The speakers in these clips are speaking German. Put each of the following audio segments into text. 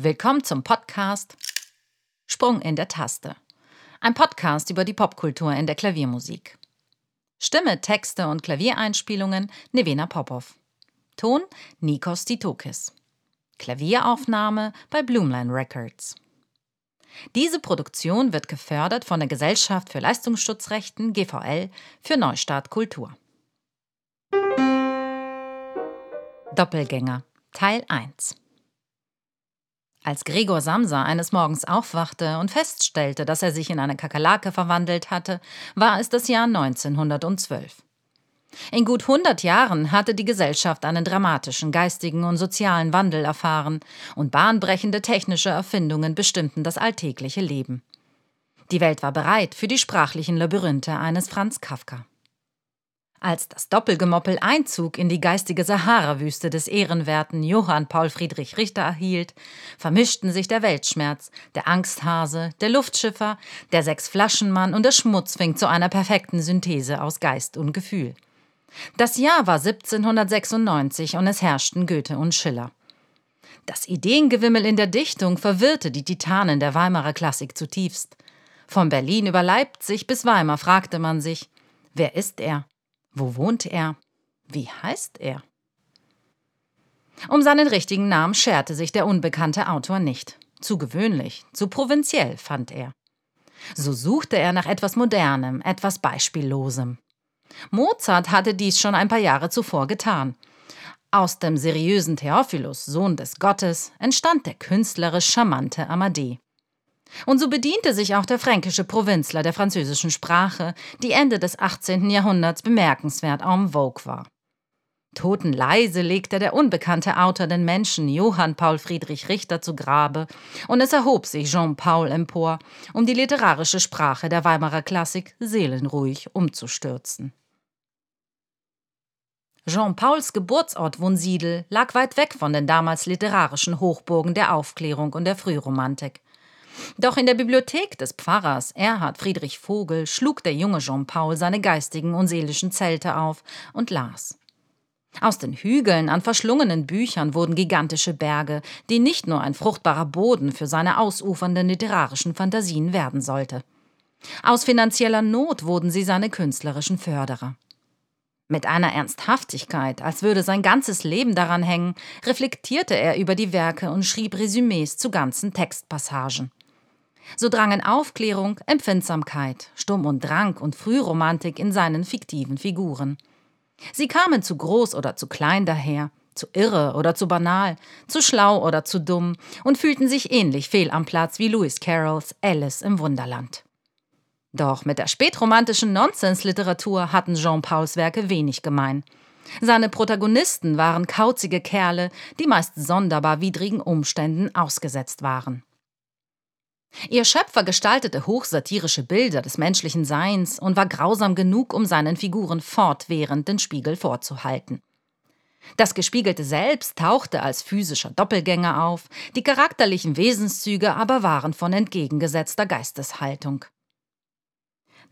Willkommen zum Podcast Sprung in der Taste. Ein Podcast über die Popkultur in der Klaviermusik. Stimme, Texte und Klaviereinspielungen Nevena Popov. Ton Nikos Titokis. Klavieraufnahme bei Bloomline Records. Diese Produktion wird gefördert von der Gesellschaft für Leistungsschutzrechten GVL für Neustart Kultur. Doppelgänger Teil 1 Als Gregor Samsa eines Morgens aufwachte und feststellte, dass er sich in eine Kakerlake verwandelt hatte, war es das Jahr 1912. In gut 100 Jahren hatte die Gesellschaft einen dramatischen geistigen und sozialen Wandel erfahren und bahnbrechende technische Erfindungen bestimmten das alltägliche Leben. Die Welt war bereit für die sprachlichen Labyrinthe eines Franz Kafka. Als das Doppelgemoppel Einzug in die geistige Sahara-Wüste des ehrenwerten Johann Paul Friedrich Richter erhielt, vermischten sich der Weltschmerz, der Angsthase, der Luftschiffer, der Sechsflaschenmann und der Schmutzfink zu einer perfekten Synthese aus Geist und Gefühl. Das Jahr war 1796 und es herrschten Goethe und Schiller. Das Ideengewimmel in der Dichtung verwirrte die Titanen der Weimarer Klassik zutiefst. Von Berlin über Leipzig bis Weimar fragte man sich, wer ist er? Wo wohnt er? Wie heißt er? Um seinen richtigen Namen scherte sich der unbekannte Autor nicht. Zu gewöhnlich, zu provinziell, fand er. So suchte er nach etwas Modernem, etwas Beispiellosem. Mozart hatte dies schon ein paar Jahre zuvor getan. Aus dem seriösen Theophilus, Sohn des Gottes, entstand der künstlerisch charmante Amadee. Und so bediente sich auch der fränkische Provinzler der französischen Sprache, die Ende des 18. Jahrhunderts bemerkenswert en vogue war. Totenleise legte der unbekannte Autor den Menschen Johann Paul Friedrich Richter zu Grabe, und es erhob sich Jean Paul empor, um die literarische Sprache der Weimarer Klassik seelenruhig umzustürzen. Jean Pauls Geburtsort Wunsiedel lag weit weg von den damals literarischen Hochburgen der Aufklärung und der Frühromantik. Doch in der Bibliothek des Pfarrers Erhard Friedrich Vogel schlug der junge Jean Paul seine geistigen und seelischen Zelte auf und las. Aus den Hügeln an verschlungenen Büchern wurden gigantische Berge, die nicht nur ein fruchtbarer Boden für seine ausufernden literarischen Fantasien werden sollte. Aus finanzieller Not wurden sie seine künstlerischen Förderer. Mit einer Ernsthaftigkeit, als würde sein ganzes Leben daran hängen, reflektierte er über die Werke und schrieb Resümees zu ganzen Textpassagen. So drangen Aufklärung, Empfindsamkeit, Sturm und Drang und Frühromantik in seinen fiktiven Figuren. Sie kamen zu groß oder zu klein daher, zu irre oder zu banal, zu schlau oder zu dumm und fühlten sich ähnlich fehl am Platz wie Lewis Carrolls Alice im Wunderland. Doch mit der spätromantischen Nonsensliteratur hatten Jean Pauls Werke wenig gemein. Seine Protagonisten waren kauzige Kerle, die meist sonderbar widrigen Umständen ausgesetzt waren. Ihr Schöpfer gestaltete hochsatirische Bilder des menschlichen Seins und war grausam genug, um seinen Figuren fortwährend den Spiegel vorzuhalten. Das gespiegelte Selbst tauchte als physischer Doppelgänger auf, die charakterlichen Wesenszüge aber waren von entgegengesetzter Geisteshaltung.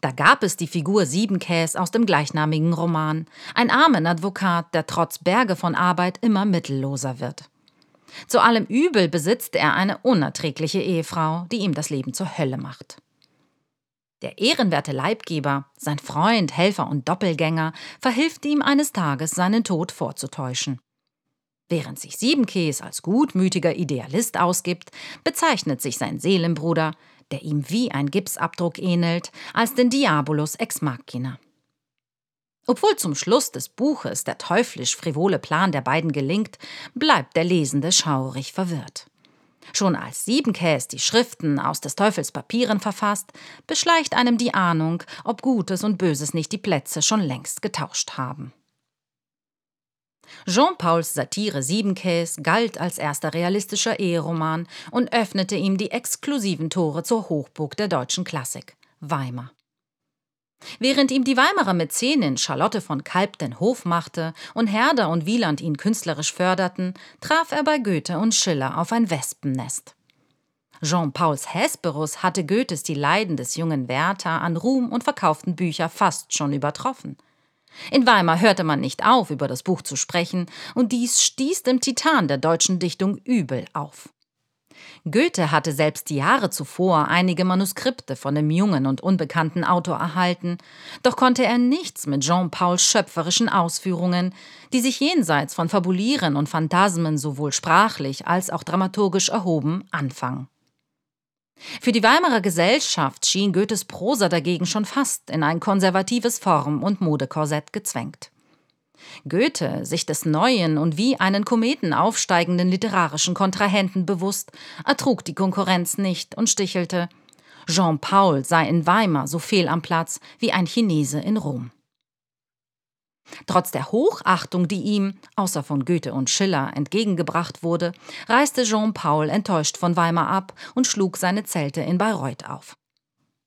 Da gab es die Figur Siebenkäs aus dem gleichnamigen Roman, ein armen Advokat, der trotz Berge von Arbeit immer mittelloser wird. Zu allem Übel besitzt er eine unerträgliche Ehefrau, die ihm das Leben zur Hölle macht. Der ehrenwerte Leibgeber, sein Freund, Helfer und Doppelgänger, verhilft ihm eines Tages, seinen Tod vorzutäuschen. Während sich Siebenkäs als gutmütiger Idealist ausgibt, bezeichnet sich sein Seelenbruder, der ihm wie ein Gipsabdruck ähnelt, als den Diabolus ex machina. Obwohl zum Schluss des Buches der teuflisch frivole Plan der beiden gelingt, bleibt der Lesende schaurig verwirrt. Schon als Siebenkäs die Schriften aus des Teufels Papieren verfasst, beschleicht einem die Ahnung, ob Gutes und Böses nicht die Plätze schon längst getauscht haben. Jean-Pauls Satire Siebenkäs galt als erster realistischer Eheroman und öffnete ihm die exklusiven Tore zur Hochburg der deutschen Klassik, Weimar. Während ihm die Weimarer Mäzenin Charlotte von Kalb den Hof machte und Herder und Wieland ihn künstlerisch förderten, traf er bei Goethe und Schiller auf ein Wespennest. Jean-Pauls Hesperus hatte Goethes Die Leiden des jungen Werther an Ruhm und verkauften Bücher fast schon übertroffen. In Weimar hörte man nicht auf, über das Buch zu sprechen, und dies stieß dem Titan der deutschen Dichtung übel auf. Goethe hatte selbst Jahre zuvor einige Manuskripte von dem jungen und unbekannten Autor erhalten, doch konnte er nichts mit Jean-Pauls schöpferischen Ausführungen, die sich jenseits von Fabulieren und Phantasmen sowohl sprachlich als auch dramaturgisch erhoben, anfangen. Für die Weimarer Gesellschaft schien Goethes Prosa dagegen schon fast in ein konservatives Form- und Modekorsett gezwängt. Goethe, sich des neuen und wie einen Kometen aufsteigenden literarischen Kontrahenten bewusst, ertrug die Konkurrenz nicht und stichelte, Jean Paul sei in Weimar so fehl am Platz wie ein Chinese in Rom. Trotz der Hochachtung, die ihm, außer von Goethe und Schiller, entgegengebracht wurde, reiste Jean Paul enttäuscht von Weimar ab und schlug seine Zelte in Bayreuth auf.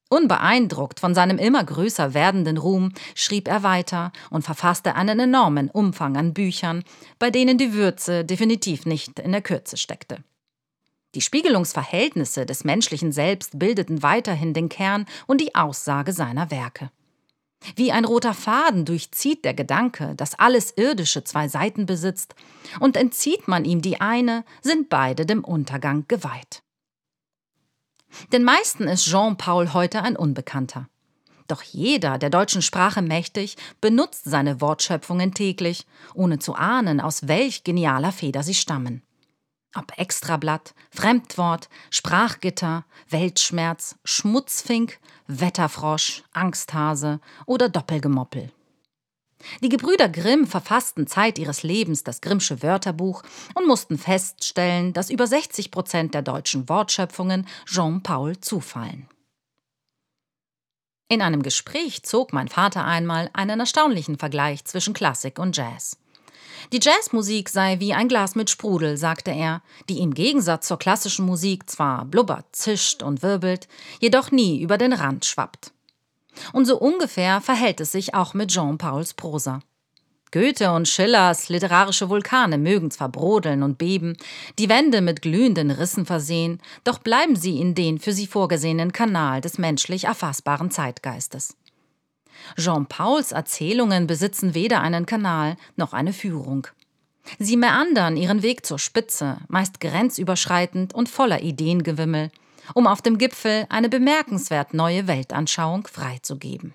Unbeeindruckt von seinem immer größer werdenden Ruhm schrieb er weiter und verfasste einen enormen Umfang an Büchern, bei denen die Würze definitiv nicht in der Kürze steckte. Die Spiegelungsverhältnisse des menschlichen Selbst bildeten weiterhin den Kern und die Aussage seiner Werke. Wie ein roter Faden durchzieht der Gedanke, dass alles Irdische zwei Seiten besitzt, und entzieht man ihm die eine, sind beide dem Untergang geweiht. Den meisten ist Jean-Paul heute ein Unbekannter. Doch jeder, der deutschen Sprache mächtig, benutzt seine Wortschöpfungen täglich, ohne zu ahnen, aus welch genialer Feder sie stammen. Ob Extrablatt, Fremdwort, Sprachgitter, Weltschmerz, Schmutzfink, Wetterfrosch, Angsthase oder Doppelgemoppel. Die Gebrüder Grimm verfassten Zeit ihres Lebens das Grimmsche Wörterbuch und mussten feststellen, dass über 60 Prozent der deutschen Wortschöpfungen Jean-Paul zufallen. In einem Gespräch zog mein Vater einmal einen erstaunlichen Vergleich zwischen Klassik und Jazz. Die Jazzmusik sei wie ein Glas mit Sprudel, sagte er, die im Gegensatz zur klassischen Musik zwar blubbert, zischt und wirbelt, jedoch nie über den Rand schwappt. Und so ungefähr verhält es sich auch mit Jean-Pauls Prosa. Goethe und Schillers literarische Vulkane mögen zwar brodeln und beben, die Wände mit glühenden Rissen versehen, doch bleiben sie in den für sie vorgesehenen Kanal des menschlich erfassbaren Zeitgeistes. Jean-Pauls Erzählungen besitzen weder einen Kanal noch eine Führung. Sie meandern ihren Weg zur Spitze, meist grenzüberschreitend und voller Ideengewimmel, um auf dem Gipfel eine bemerkenswert neue Weltanschauung freizugeben.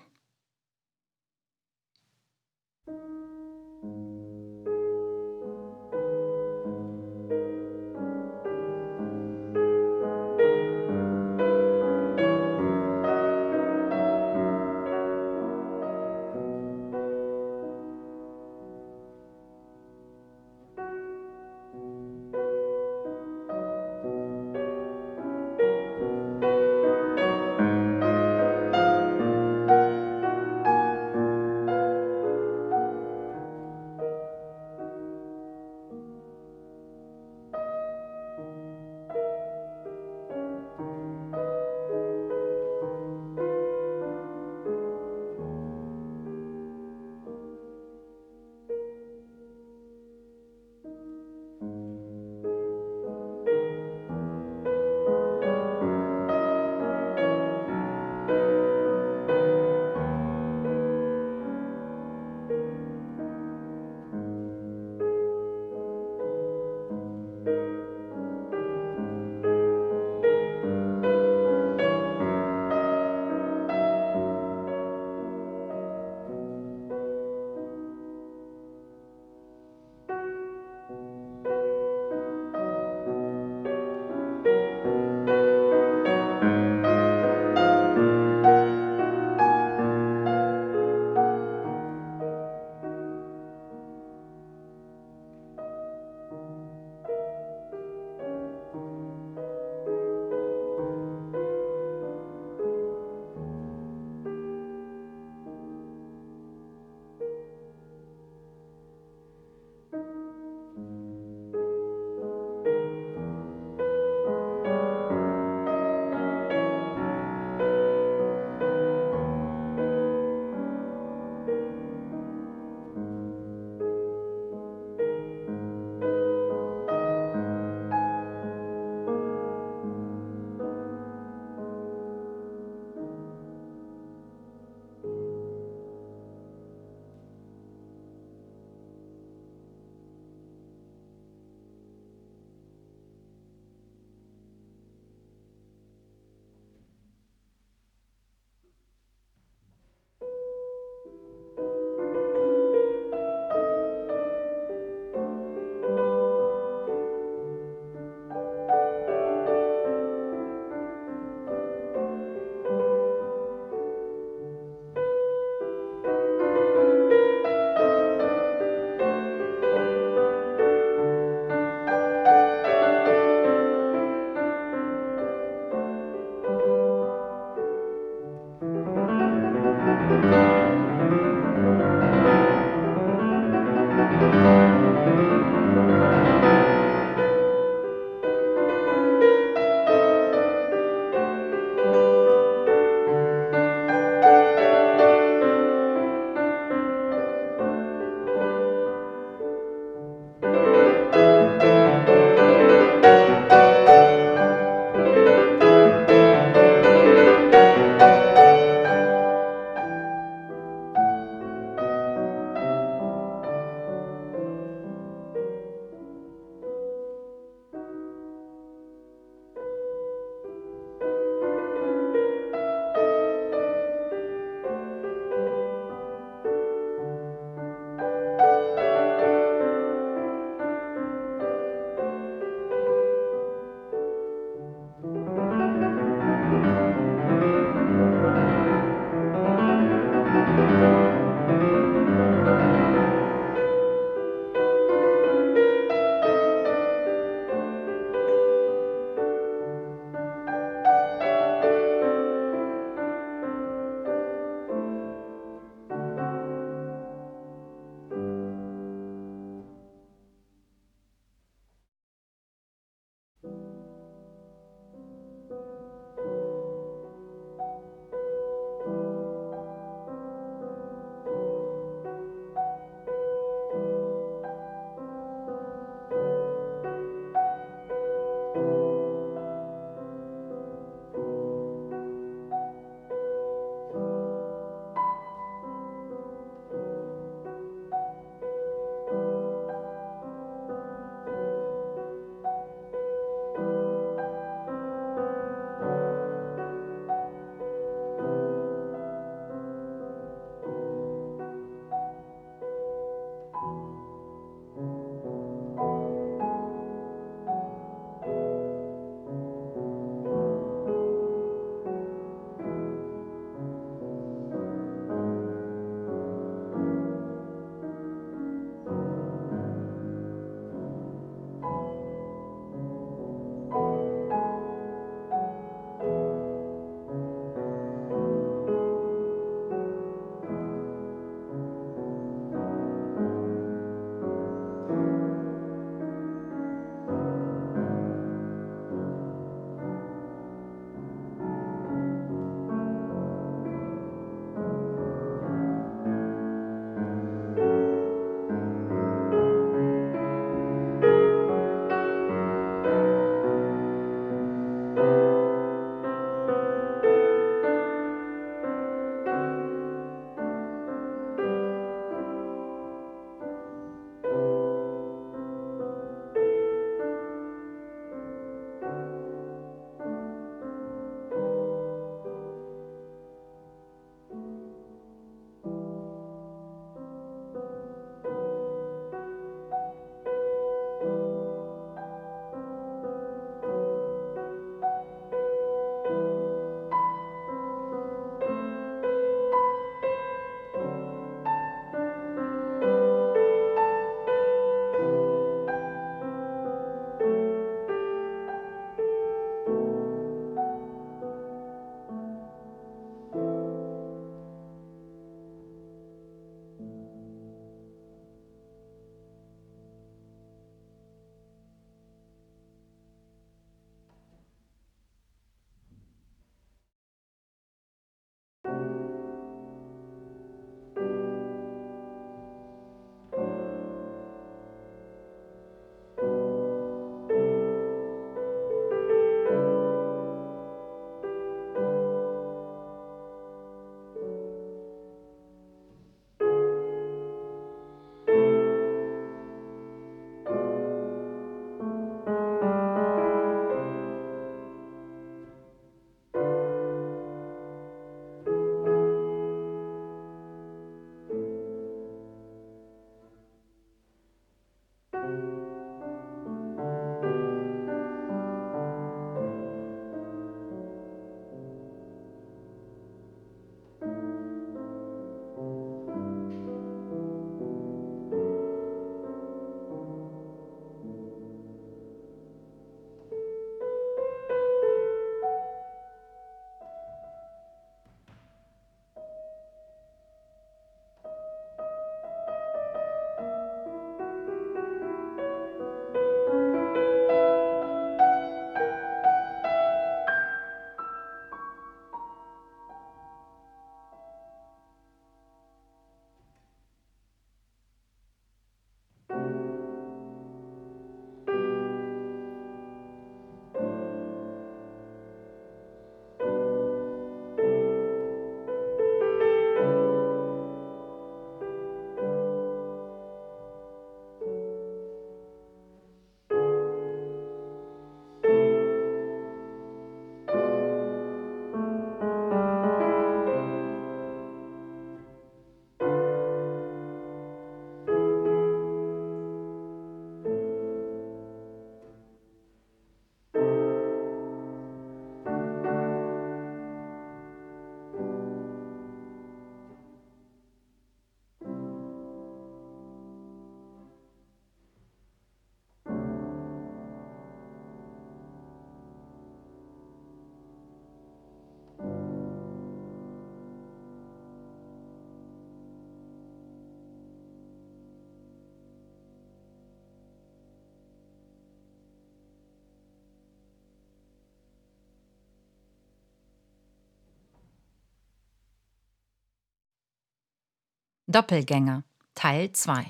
Doppelgänger Teil 2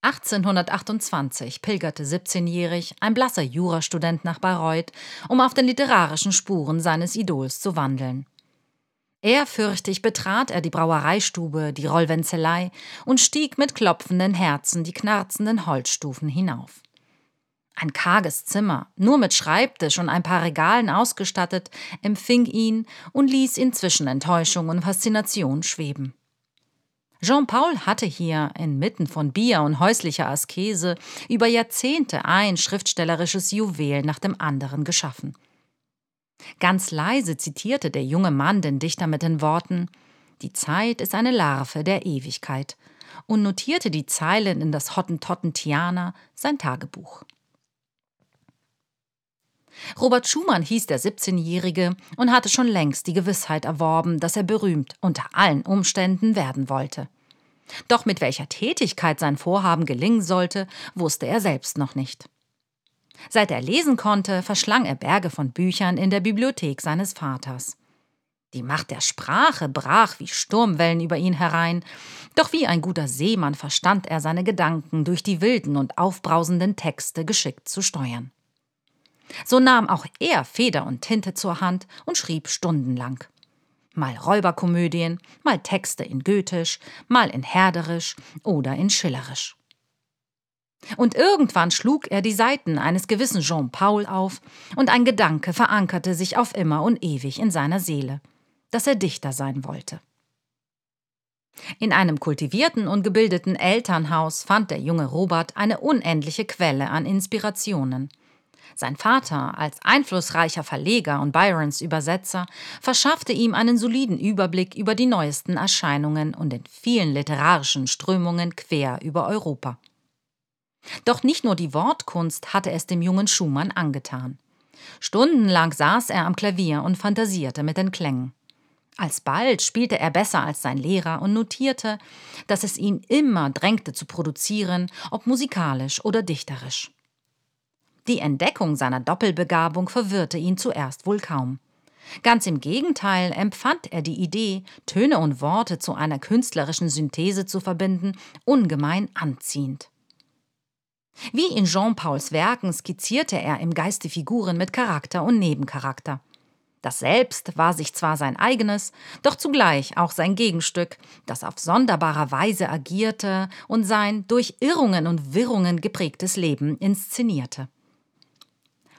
1828 pilgerte 17-jährig ein blasser Jurastudent nach Bayreuth, um auf den literarischen Spuren seines Idols zu wandeln. Ehrfürchtig betrat er die Brauereistube, die Rollwenzelei und stieg mit klopfenden Herzen die knarzenden Holzstufen hinauf. Ein karges Zimmer, nur mit Schreibtisch und ein paar Regalen ausgestattet, empfing ihn und ließ ihn zwischen Enttäuschung und Faszination schweben. Jean-Paul hatte hier, inmitten von Bier und häuslicher Askese, über Jahrzehnte ein schriftstellerisches Juwel nach dem anderen geschaffen. Ganz leise zitierte der junge Mann den Dichter mit den Worten Die Zeit ist eine Larve der Ewigkeit und notierte die Zeilen in das Hottentottentiana, sein Tagebuch. Robert Schumann hieß der 17-Jährige und hatte schon längst die Gewissheit erworben, dass er berühmt unter allen Umständen werden wollte. Doch mit welcher Tätigkeit sein Vorhaben gelingen sollte, wusste er selbst noch nicht. Seit er lesen konnte, verschlang er Berge von Büchern in der Bibliothek seines Vaters. Die Macht der Sprache brach wie Sturmwellen über ihn herein, doch wie ein guter Seemann verstand er seine Gedanken durch die wilden und aufbrausenden Texte geschickt zu steuern. So nahm auch er Feder und Tinte zur Hand und schrieb stundenlang. Mal Räuberkomödien, mal Texte in Goethisch, mal in Herderisch oder in Schillerisch. Und irgendwann schlug er die Seiten eines gewissen Jean Paul auf, und ein Gedanke verankerte sich auf immer und ewig in seiner Seele, dass er Dichter sein wollte. In einem kultivierten und gebildeten Elternhaus fand der junge Robert eine unendliche Quelle an Inspirationen. Sein Vater, als einflussreicher Verleger und Byrons Übersetzer, verschaffte ihm einen soliden Überblick über die neuesten Erscheinungen und den vielen literarischen Strömungen quer über Europa. Doch nicht nur die Wortkunst hatte es dem jungen Schumann angetan. Stundenlang saß er am Klavier und fantasierte mit den Klängen. Alsbald spielte er besser als sein Lehrer und notierte, dass es ihn immer drängte zu produzieren, ob musikalisch oder dichterisch. Die Entdeckung seiner Doppelbegabung verwirrte ihn zuerst wohl kaum. Ganz im Gegenteil empfand er die Idee, Töne und Worte zu einer künstlerischen Synthese zu verbinden, ungemein anziehend. Wie in Jean-Pauls Werken skizzierte er im Geiste Figuren mit Charakter und Nebencharakter. Das Selbst war sich zwar sein eigenes, doch zugleich auch sein Gegenstück, das auf sonderbarer Weise agierte und sein durch Irrungen und Wirrungen geprägtes Leben inszenierte.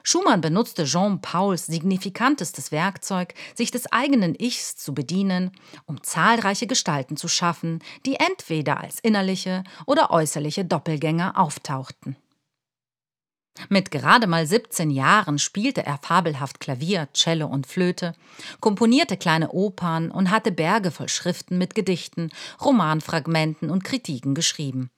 Schumann benutzte Jean Pauls signifikantestes Werkzeug, sich des eigenen Ichs zu bedienen, um zahlreiche Gestalten zu schaffen, die entweder als innerliche oder äußerliche Doppelgänger auftauchten. Mit gerade mal 17 Jahren spielte er fabelhaft Klavier, Cello und Flöte, komponierte kleine Opern und hatte Berge voll Schriften mit Gedichten, Romanfragmenten und Kritiken geschrieben.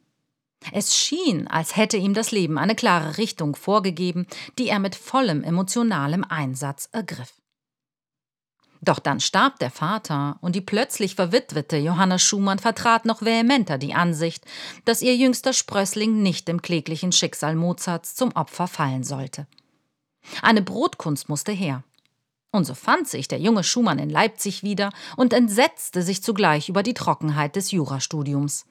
Es schien, als hätte ihm das Leben eine klare Richtung vorgegeben, die er mit vollem emotionalem Einsatz ergriff. Doch dann starb der Vater, und die plötzlich verwitwete Johanna Schumann vertrat noch vehementer die Ansicht, dass ihr jüngster Sprössling nicht dem kläglichen Schicksal Mozarts zum Opfer fallen sollte. Eine Brotkunst musste her. Und so fand sich der junge Schumann in Leipzig wieder und entsetzte sich zugleich über die Trockenheit des Jurastudiums.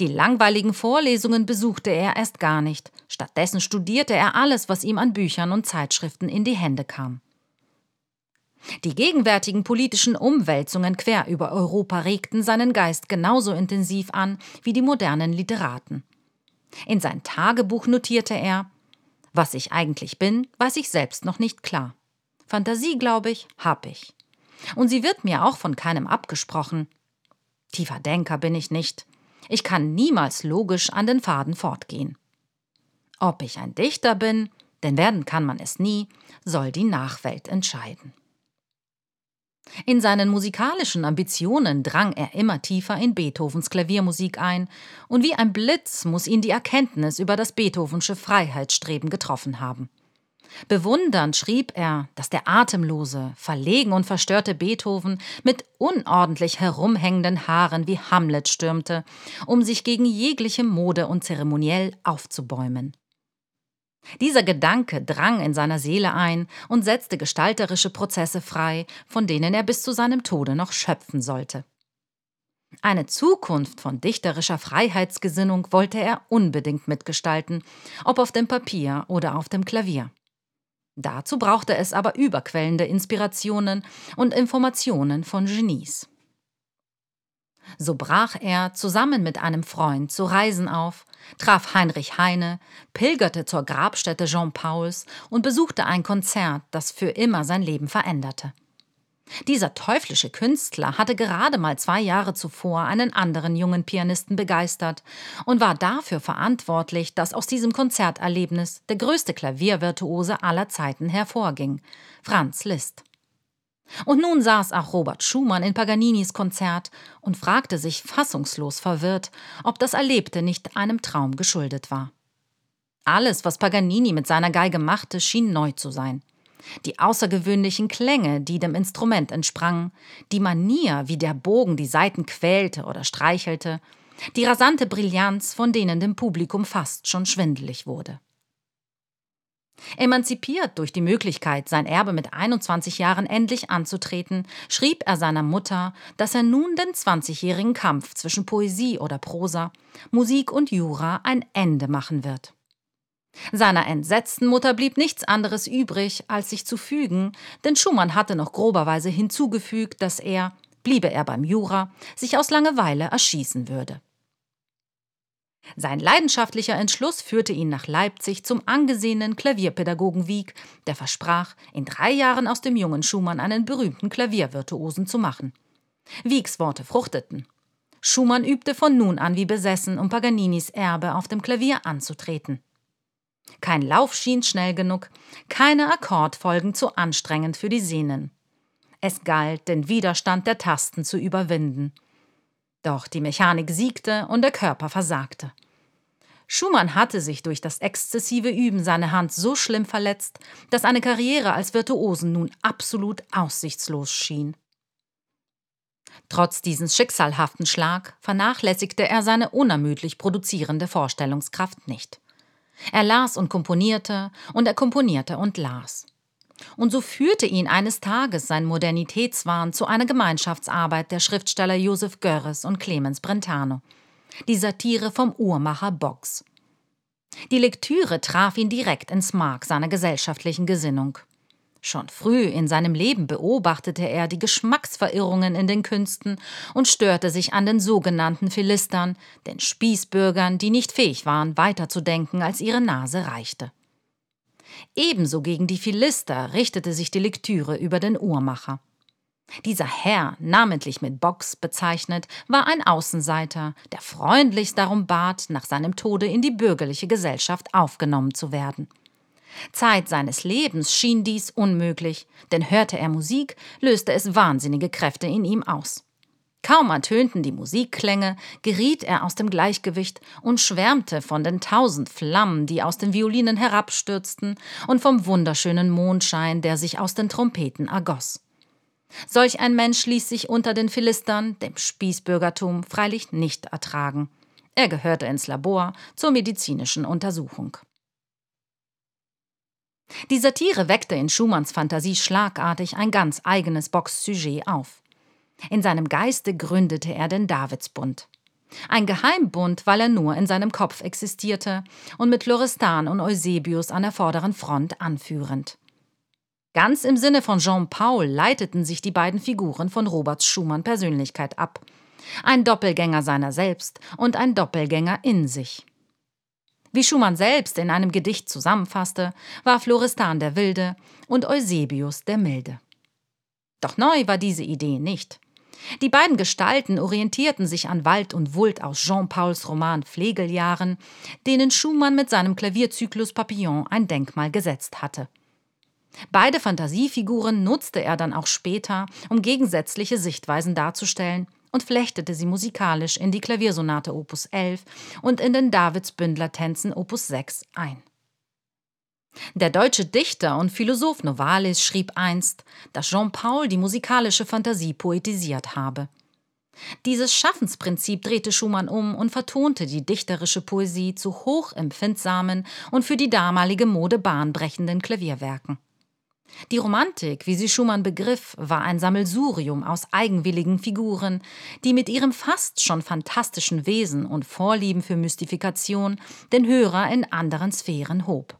Die langweiligen Vorlesungen besuchte er erst gar nicht. Stattdessen studierte er alles, was ihm an Büchern und Zeitschriften in die Hände kam. Die gegenwärtigen politischen Umwälzungen quer über Europa regten seinen Geist genauso intensiv an wie die modernen Literaten. In sein Tagebuch notierte er Was ich eigentlich bin, weiß ich selbst noch nicht klar. Fantasie, glaube ich, hab ich. Und sie wird mir auch von keinem abgesprochen. Tiefer Denker bin ich nicht. Ich kann niemals logisch an den Faden fortgehen. Ob ich ein Dichter bin, denn werden kann man es nie, soll die Nachwelt entscheiden. In seinen musikalischen Ambitionen drang er immer tiefer in Beethovens Klaviermusik ein, und wie ein Blitz muss ihn die Erkenntnis über das Beethovensche Freiheitsstreben getroffen haben. Bewundernd schrieb er, dass der atemlose, verlegen und verstörte Beethoven mit unordentlich herumhängenden Haaren wie Hamlet stürmte, um sich gegen jegliche Mode und zeremoniell aufzubäumen. Dieser Gedanke drang in seiner Seele ein und setzte gestalterische Prozesse frei, von denen er bis zu seinem Tode noch schöpfen sollte. Eine Zukunft von dichterischer Freiheitsgesinnung wollte er unbedingt mitgestalten, ob auf dem Papier oder auf dem Klavier. Dazu brauchte es aber überquellende Inspirationen und Informationen von Genies. So brach er zusammen mit einem Freund zu Reisen auf, traf Heinrich Heine, pilgerte zur Grabstätte Jean Pauls und besuchte ein Konzert, das für immer sein Leben veränderte. Dieser teuflische Künstler hatte gerade mal zwei Jahre zuvor einen anderen jungen Pianisten begeistert und war dafür verantwortlich, dass aus diesem Konzerterlebnis der größte Klaviervirtuose aller Zeiten hervorging, Franz Liszt. Und nun saß auch Robert Schumann in Paganinis Konzert und fragte sich fassungslos verwirrt, ob das Erlebte nicht einem Traum geschuldet war. Alles, was Paganini mit seiner Geige machte, schien neu zu sein. Die außergewöhnlichen Klänge, die dem Instrument entsprangen, die Manier, wie der Bogen die Saiten quälte oder streichelte, die rasante Brillanz, von denen dem Publikum fast schon schwindelig wurde. Emanzipiert durch die Möglichkeit, sein Erbe mit 21 Jahren endlich anzutreten, schrieb er seiner Mutter, dass er nun den 20-jährigen Kampf zwischen Poesie oder Prosa, Musik und Jura ein Ende machen wird. Seiner entsetzten Mutter blieb nichts anderes übrig, als sich zu fügen, denn Schumann hatte noch groberweise hinzugefügt, dass er, bliebe er beim Jura, sich aus Langeweile erschießen würde. Sein leidenschaftlicher Entschluss führte ihn nach Leipzig zum angesehenen Klavierpädagogen Wieck, der versprach, in drei Jahren aus dem jungen Schumann einen berühmten Klaviervirtuosen zu machen. Wiecks Worte fruchteten. Schumann übte von nun an wie besessen, um Paganinis Erbe auf dem Klavier anzutreten. Kein Lauf schien schnell genug, keine Akkordfolgen zu anstrengend für die Sehnen. Es galt, den Widerstand der Tasten zu überwinden. Doch die Mechanik siegte und der Körper versagte. Schumann hatte sich durch das exzessive Üben seine Hand so schlimm verletzt, dass eine Karriere als Virtuosen nun absolut aussichtslos schien. Trotz dieses schicksalhaften Schlag vernachlässigte er seine unermüdlich produzierende Vorstellungskraft nicht. Er las und komponierte, und er komponierte und las. Und so führte ihn eines Tages sein Modernitätswahn zu einer Gemeinschaftsarbeit der Schriftsteller Josef Görres und Clemens Brentano, die Satire vom Uhrmacher Box. Die Lektüre traf ihn direkt ins Mark seiner gesellschaftlichen Gesinnung. Schon früh in seinem Leben beobachtete er die Geschmacksverirrungen in den Künsten und störte sich an den sogenannten Philistern, den Spießbürgern, die nicht fähig waren, weiterzudenken, als ihre Nase reichte. Ebenso gegen die Philister richtete sich die Lektüre über den Uhrmacher. Dieser Herr, namentlich mit Box bezeichnet, war ein Außenseiter, der freundlichst darum bat, nach seinem Tode in die bürgerliche Gesellschaft aufgenommen zu werden. Zeit seines Lebens schien dies unmöglich, denn hörte er Musik, löste es wahnsinnige Kräfte in ihm aus. Kaum ertönten die Musikklänge, geriet er aus dem Gleichgewicht und schwärmte von den tausend Flammen, die aus den Violinen herabstürzten, und vom wunderschönen Mondschein, der sich aus den Trompeten ergoss. Solch ein Mensch ließ sich unter den Philistern, dem Spießbürgertum, freilich nicht ertragen. Er gehörte ins Labor zur medizinischen Untersuchung. Die Satire weckte in Schumanns Fantasie schlagartig ein ganz eigenes Box-Sujet auf. In seinem Geiste gründete er den Davidsbund. Ein Geheimbund, weil er nur in seinem Kopf existierte und mit Florestan und Eusebius an der vorderen Front anführend. Ganz im Sinne von Jean Paul leiteten sich die beiden Figuren von Roberts Schumann Persönlichkeit ab. Ein Doppelgänger seiner selbst und ein Doppelgänger in sich. Wie Schumann selbst in einem Gedicht zusammenfasste, war Florestan der Wilde und Eusebius der Milde. Doch neu war diese Idee nicht. Die beiden Gestalten orientierten sich an Wald und Wult aus Jean Pauls Roman Flegeljahren, denen Schumann mit seinem Klavierzyklus Papillon ein Denkmal gesetzt hatte. Beide Fantasiefiguren nutzte er dann auch später, um gegensätzliche Sichtweisen darzustellen und flechtete sie musikalisch in die Klaviersonate Opus 11 und in den Davidsbündler-Tänzen Opus 6 ein. Der deutsche Dichter und Philosoph Novalis schrieb einst, dass Jean-Paul die musikalische Fantasie poetisiert habe. Dieses Schaffensprinzip drehte Schumann um und vertonte die dichterische Poesie zu hochempfindsamen und für die damalige Mode bahnbrechenden Klavierwerken. Die Romantik, wie sie Schumann begriff, war ein Sammelsurium aus eigenwilligen Figuren, die mit ihrem fast schon fantastischen Wesen und Vorlieben für Mystifikation den Hörer in anderen Sphären hob.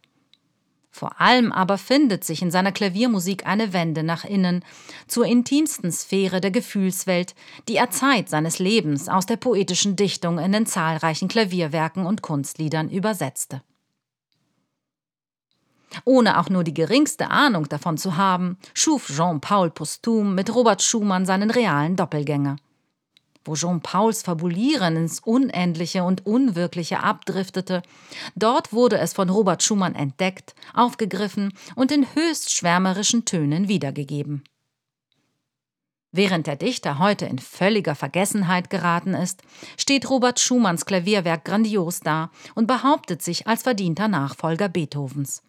Vor allem aber findet sich in seiner Klaviermusik eine Wende nach innen, zur intimsten Sphäre der Gefühlswelt, die er Zeit seines Lebens aus der poetischen Dichtung in den zahlreichen Klavierwerken und Kunstliedern übersetzte. Ohne auch nur die geringste Ahnung davon zu haben, schuf Jean-Paul posthum mit Robert Schumann seinen realen Doppelgänger. Wo Jean-Pauls Fabulieren ins Unendliche und Unwirkliche abdriftete, dort wurde es von Robert Schumann entdeckt, aufgegriffen und in höchst schwärmerischen Tönen wiedergegeben. Während der Dichter heute in völliger Vergessenheit geraten ist, steht Robert Schumanns Klavierwerk grandios da und behauptet sich als verdienter Nachfolger Beethovens.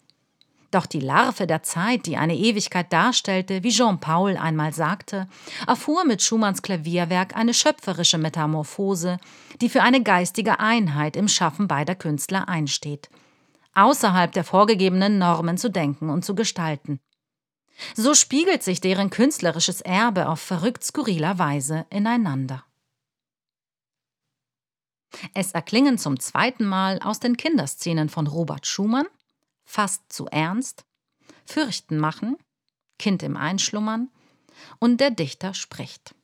Doch die Larve der Zeit, die eine Ewigkeit darstellte, wie Jean Paul einmal sagte, erfuhr mit Schumanns Klavierwerk eine schöpferische Metamorphose, die für eine geistige Einheit im Schaffen beider Künstler einsteht, außerhalb der vorgegebenen Normen zu denken und zu gestalten. So spiegelt sich deren künstlerisches Erbe auf verrückt skurriler Weise ineinander. Es erklingen zum zweiten Mal aus den Kinderszenen von Robert Schumann fast zu ernst, Fürchten machen, Kind im Einschlummern und der Dichter spricht.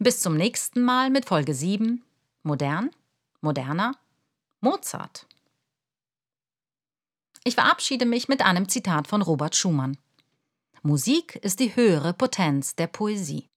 Bis zum nächsten Mal mit Folge 7. Modern? Moderner? Mozart. Ich verabschiede mich mit einem Zitat von Robert Schumann. Musik ist die höhere Potenz der Poesie.